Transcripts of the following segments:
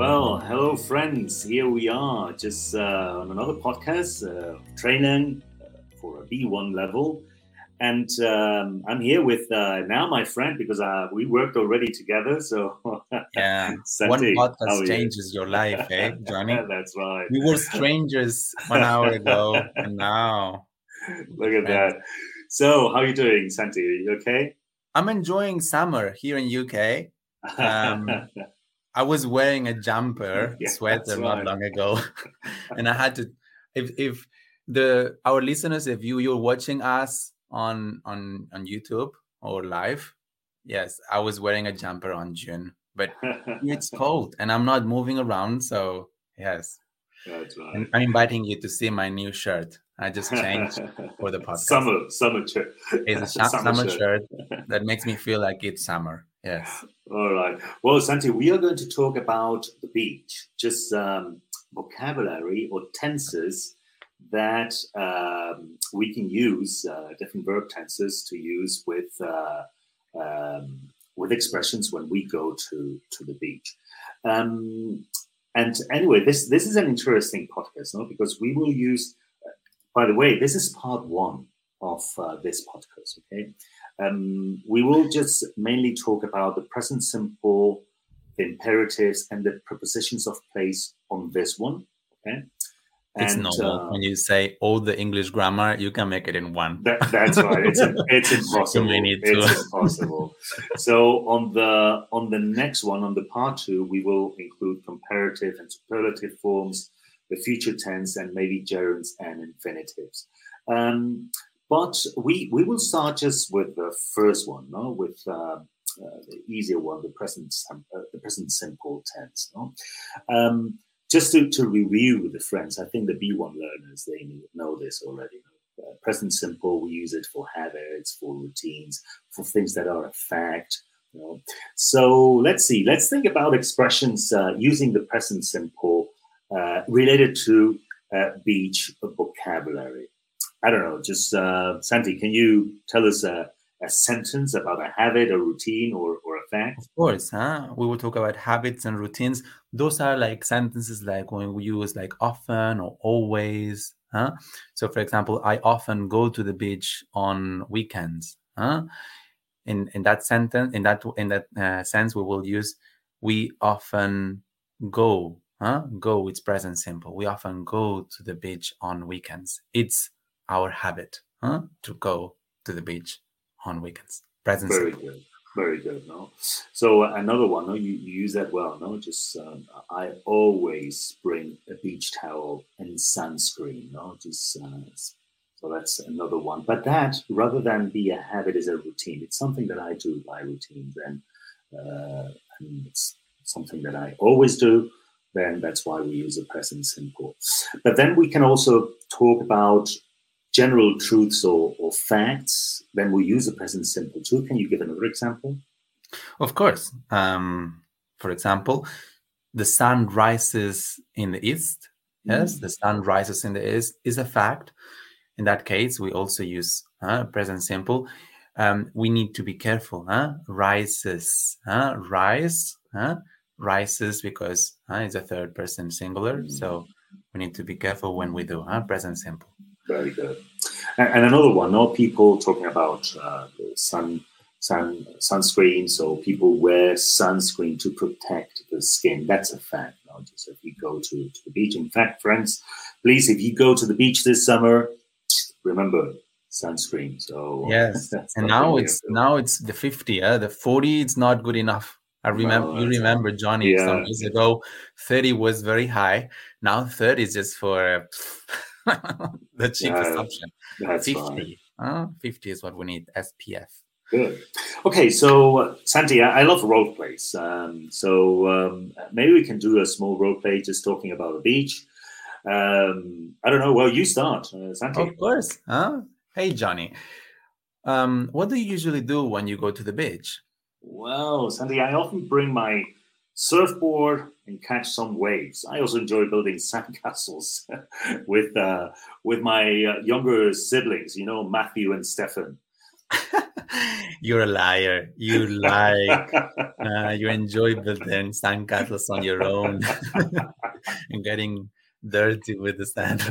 Well, hello, friends. Here we are, just uh, on another podcast, uh, training uh, for a B1 level. And um, I'm here with uh, now my friend because uh, we worked already together. So, yeah, one podcast you? changes your life, eh, Johnny? That's right. We were strangers one hour ago, and now Look at that. So, how are you doing, Santi? Are you okay? I'm enjoying summer here in UK. Um, I was wearing a jumper Yeah, sweater not right. long ago, and I had to. If if the our listeners, if you you're watching us on on on YouTube or live, yes, I was wearing a jumper on June, but it's cold and I'm not moving around, so yes, That's right. and I'm inviting you to see my new shirt. I just changed for the podcast. Summer, summer shirt. It's a sh- summer, shirt that makes me feel like it's summer. Yes. All right. Well, Santi, we are going to talk about the beach, just um, vocabulary or tenses that um, we can use, uh, different verb tenses to use with uh, um, with expressions when we go to to the beach. Um, and anyway, this this is an interesting podcast, no? Because we will use. By the way, this is part one of uh, this podcast. Okay, um, we will just mainly talk about the present simple, the imperatives, and the prepositions of place on this one. Okay, It's normal. uh, when you say all the English grammar, you can make it in one. that, that's right. It's it's impossible. it's impossible. So on the on the next one, on the part two, we will include comparative and superlative forms, the future tense, and maybe gerunds and infinitives. Um, but we we will start just with the first one, no, with uh, uh, the easier one, the present uh, the present simple tense, no. Um, just to, to review with the friends, I think the B1 learners they know this already. Uh, present simple, we use it for habits, for routines, for things that are a fact. You know. So let's see. Let's think about expressions uh, using the present simple uh, related to uh, beach vocabulary. I don't know. Just uh, Santi, can you tell us a, a sentence about a habit, a routine, or, or a fact? Of course, huh? We will talk about habits and routines. Those are like sentences like when we use like often or always, huh? So, for example, I often go to the beach on weekends, huh? In in that sentence, in that in that uh, sense, we will use we often go, huh? Go. It's present simple. We often go to the beach on weekends. It's our habit, huh? To go to the beach on weekends. Present Very simple. good. Very good. No. So uh, another one. No, you, you use that well. No, just um, I always bring a beach towel and sunscreen. No, just uh, so that's another one. But that rather than be a habit is a routine. It's something that I do by routine. Then, uh, and it's something that I always do. Then that's why we use a present simple. But then we can also talk about general truths or, or facts, then we use the present simple too. Can you give another example? Of course. Um, for example, the sun rises in the east. Yes, the sun rises in the east is a fact. In that case, we also use uh, present simple. Um, we need to be careful. Huh? Rises, huh? rise, huh? rises because huh, it's a third person singular. So we need to be careful when we do present simple. Very good. And, and another one, no people talking about uh, sun, sun, sunscreen. So people wear sunscreen to protect the skin. That's a fact. No? Just if you go to, to the beach. In fact, friends, please, if you go to the beach this summer, remember sunscreen. So Yes, and now it's now it's the 50 uh, the 40 is not good enough i remember you remember johnny some years ago 30 was very high now 30 is just for the cheapest Yeah, option that's 50 fine. uh, 50 is what we need spf Good. Okay, so Santi, I, I love role plays. Um, so um, maybe we can do a small role play just talking about the beach. Um, I don't know. Well, you start, uh, Santi. of course huh hey johnny um what do you usually do when you go to the beach Well, Santi, I often bring my surfboard and catch some waves. I also enjoy building sandcastles with uh, with my uh, younger siblings. You know, Matthew and Stefan. You're a liar. You lie. uh, you enjoy building sandcastles on your own and getting dirty with the sand.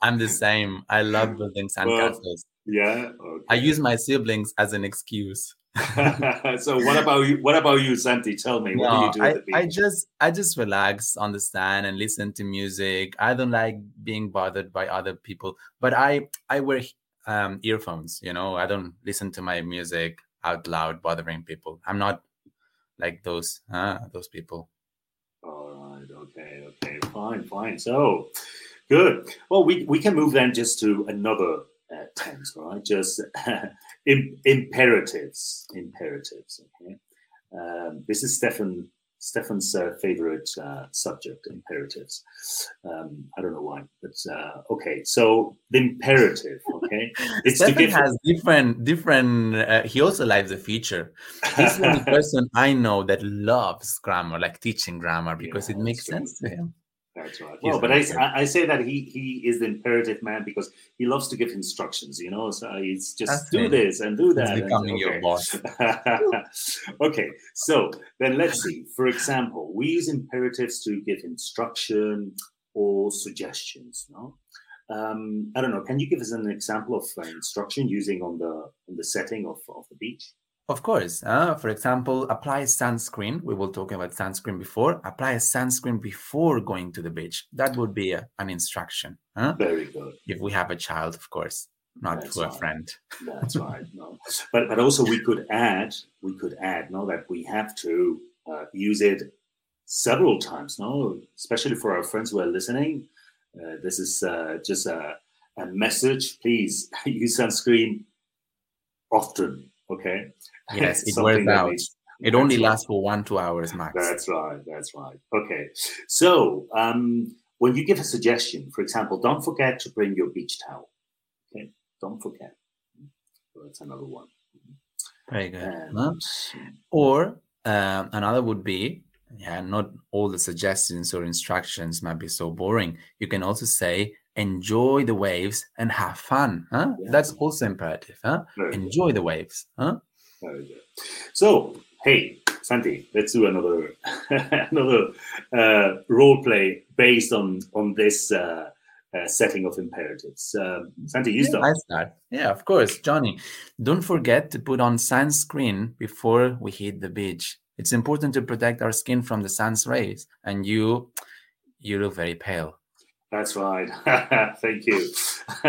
I'm the same. I love building sandcastles. Well, yeah. Okay. I use my siblings as an excuse. so what about you? What about you, Santi? Tell me, what no, do you do I? I just I just relax on the stand and listen to music. I don't like being bothered by other people, but I I wear um, earphones. You know, I don't listen to my music out loud, bothering people. I'm not like those uh, those people. All right. Okay. Okay. Fine. Fine. So good. Well, we we can move then just to another uh, tense, right? Just imperatives, imperatives. Okay, um, this is Stefan Stefan's uh, favorite uh, subject, imperatives. Um, I don't know why, but uh, okay. So the imperative, okay, it's Stefan give... has different, different. Uh, he also likes the feature. He's the only person I know that loves grammar, like teaching grammar, because yeah, it makes sense to him. That's right. Well, but I, I say that he he is the imperative man because he loves to give instructions. You know, so he's just That's do this and do that. He's becoming and, okay. your boss. okay, so then let's see. For example, we use imperatives to give instruction or suggestions. No, um, I don't know. Can you give us an example of uh, instruction using on the on the setting of of the beach? Of course. Uh, for example, apply sunscreen. We will talk about sunscreen before. Apply a sunscreen before going to the beach. That would be a, an instruction. Huh? Very good. If we have a child, of course, not That's to right. a friend. That's right. No, but but also we could add we could add no that we have to uh, use it several times. No, especially for our friends who are listening. Uh, this is uh, just a, a message. Please use sunscreen often Okay. Yes, it wears out. It only lasts for one, two hours max. That's right. That's right. Okay. So um, when you give a suggestion, for example, don't forget to bring your beach towel. Okay. Don't forget. So that's another one. Very good. And, or um, another would be yeah, not all the suggestions or instructions might be so boring. You can also say, enjoy the waves and have fun. Huh? Yeah. That's also imperative. Huh? enjoy good. the waves. Huh? So, hey, Santi, let's do another another uh, role play based on on this uh, uh, setting of imperatives. Um, Santi, you start. I start. Yeah, of course, Johnny. Don't forget to put on sunscreen before we hit the beach. It's important to protect our skin from the sun's rays, and you you look very pale. That's right. Thank you.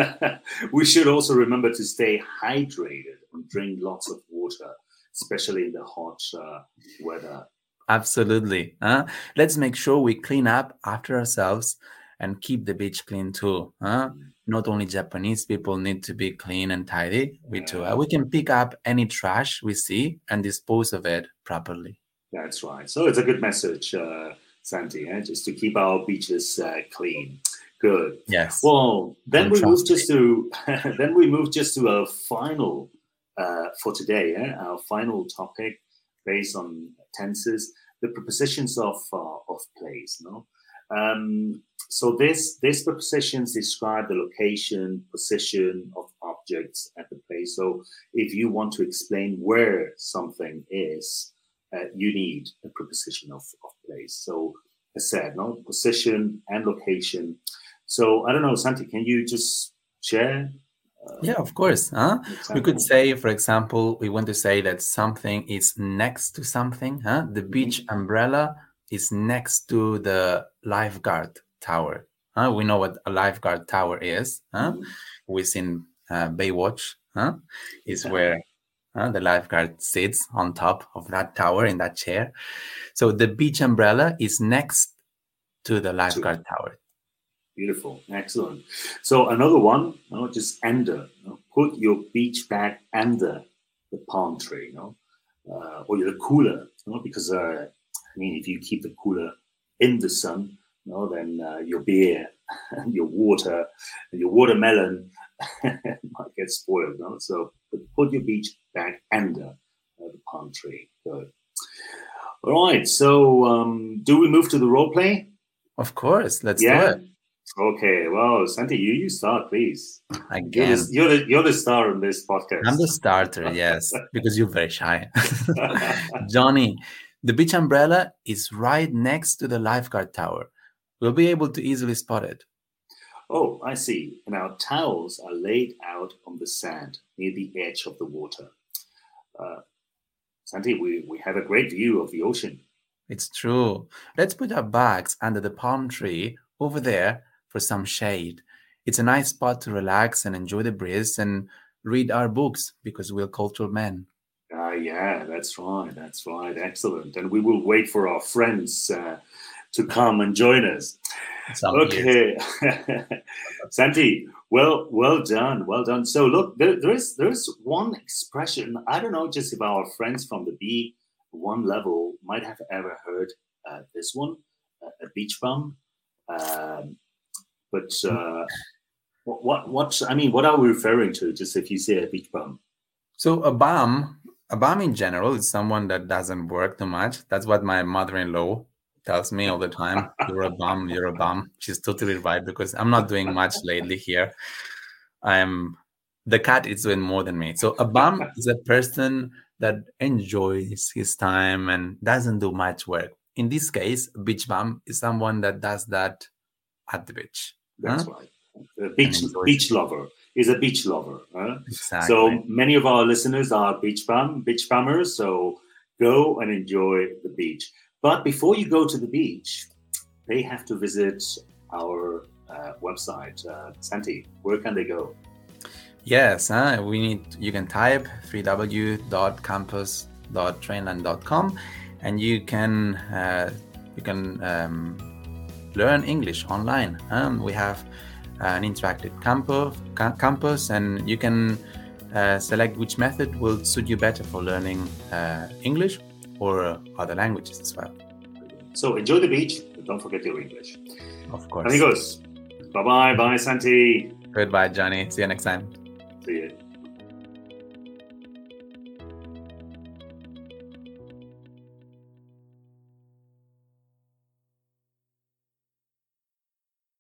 we should also remember to stay hydrated and drink lots of water, especially in the hot uh, weather. Absolutely. Huh? Let's make sure we clean up after ourselves and keep the beach clean too. Huh? Mm. Not only Japanese people need to be clean and tidy, we yeah. too. Uh, we can pick up any trash we see and dispose of it properly. That's right. So it's a good message. Uh, Santi, eh? just to keep our beaches uh, clean. Good. Yes. Well, then we move just to then we move just to our final uh, for today. Eh? Our final topic based on tenses, the prepositions of uh, of place. No. Um, so this these prepositions describe the location, position of objects at the place. So if you want to explain where something is, uh, you need a preposition of, of place. So as said, no position and location. So I don't know, Santi, can you just share? Uh, yeah, of course. Huh? We could say, for example, we want to say that something is next to something. Huh? The mm-hmm. beach umbrella is next to the lifeguard tower. Huh? We know what a lifeguard tower is. Huh? Mm-hmm. We've seen uh, Baywatch. Huh? Is where uh, the lifeguard sits on top of that tower in that chair. So the beach umbrella is next to the lifeguard tower. Beautiful, excellent. So another one, you know, just under. You know, put your beach bag under the palm tree, you know, uh, or the cooler, you know, because uh, I mean, if you keep the cooler in the sun, you know, then uh, your beer, your water, your watermelon might get spoiled. Know? So put your beach bag under uh, the palm tree. Good. All right. So um, do we move to the role play? Of course. Let's yeah. do it. Okay, well, Santi, you, you start, please. Again, You're the, you're the, you're the star on this podcast. I'm the starter, yes, because you're very shy. Johnny, the beach umbrella is right next to the lifeguard tower. We'll be able to easily spot it. Oh, I see. And our towels are laid out on the sand near the edge of the water. Uh, Santi, we, we have a great view of the ocean. It's true. Let's put our bags under the palm tree over there for some shade. It's a nice spot to relax and enjoy the breeze and read our books because we're cultural men. Ah, yeah, that's right. That's right. Excellent. And we will wait for our friends uh, to come and join us. Okay, Santi. Well, well done, well done. So, look, there, there is there is one expression. I don't know, just if our friends from the B one level might have ever heard uh, this one, uh, a beach bum. Um, but uh, what, what what I mean, what are we referring to? Just if you say a beach bum. So a bum, a bum in general is someone that doesn't work too much. That's what my mother-in-law tells me all the time. You're a bum. You're a bum. She's totally right because I'm not doing much lately here. I'm the cat is doing more than me. So a bum is a person that enjoys his time and doesn't do much work. In this case, a beach bum is someone that does that at the beach. That's Huh? right. A beach beach lover is a beach lover. huh? Exactly. So many of our listeners are beach bum beach bummers. So go and enjoy the beach. But before you go to the beach, they have to visit our uh, website. Uh, Santi, where can they go? Yes, huh? we need. You can type www.campus.trainlang.com, and you can uh, you can um, learn English online. Um, we have an interactive campus, ca- campus, and you can uh, select which method will suit you better for learning uh, English or uh, other languages as well. So enjoy the beach, but don't forget your English. Of course. Amigos, bye bye, bye, Santi. Goodbye, Johnny. See you next time.